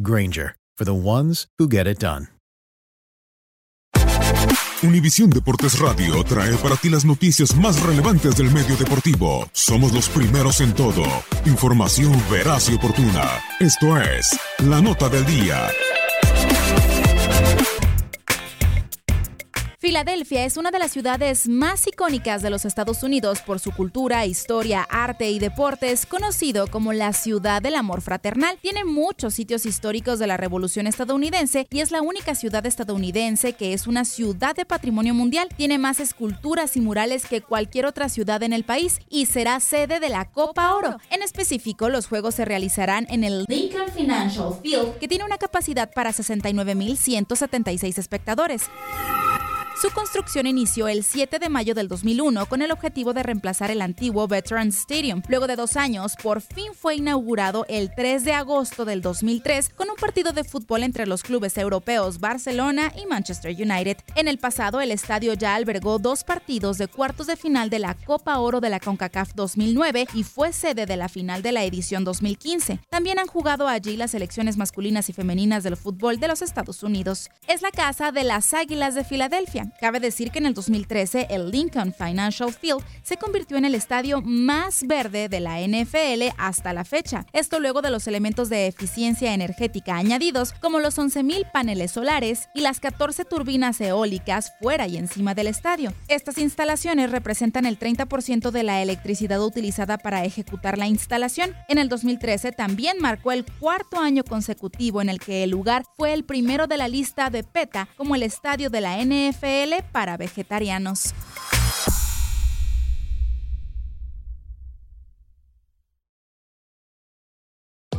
Granger, for the ones who get it done. Univisión Deportes Radio trae para ti las noticias más relevantes del medio deportivo. Somos los primeros en todo. Información veraz y oportuna. Esto es La Nota del Día. Filadelfia es una de las ciudades más icónicas de los Estados Unidos por su cultura, historia, arte y deportes, conocido como la ciudad del amor fraternal. Tiene muchos sitios históricos de la Revolución estadounidense y es la única ciudad estadounidense que es una ciudad de patrimonio mundial. Tiene más esculturas y murales que cualquier otra ciudad en el país y será sede de la Copa Oro. En específico, los juegos se realizarán en el Lincoln Financial Field, que tiene una capacidad para 69.176 espectadores. Su construcción inició el 7 de mayo del 2001 con el objetivo de reemplazar el antiguo Veterans Stadium. Luego de dos años, por fin fue inaugurado el 3 de agosto del 2003 con un partido de fútbol entre los clubes europeos Barcelona y Manchester United. En el pasado, el estadio ya albergó dos partidos de cuartos de final de la Copa Oro de la CONCACAF 2009 y fue sede de la final de la edición 2015. También han jugado allí las selecciones masculinas y femeninas del fútbol de los Estados Unidos. Es la casa de las Águilas de Filadelfia. Cabe decir que en el 2013 el Lincoln Financial Field se convirtió en el estadio más verde de la NFL hasta la fecha. Esto luego de los elementos de eficiencia energética añadidos como los 11.000 paneles solares y las 14 turbinas eólicas fuera y encima del estadio. Estas instalaciones representan el 30% de la electricidad utilizada para ejecutar la instalación. En el 2013 también marcó el cuarto año consecutivo en el que el lugar fue el primero de la lista de PETA como el estadio de la NFL para vegetarianos.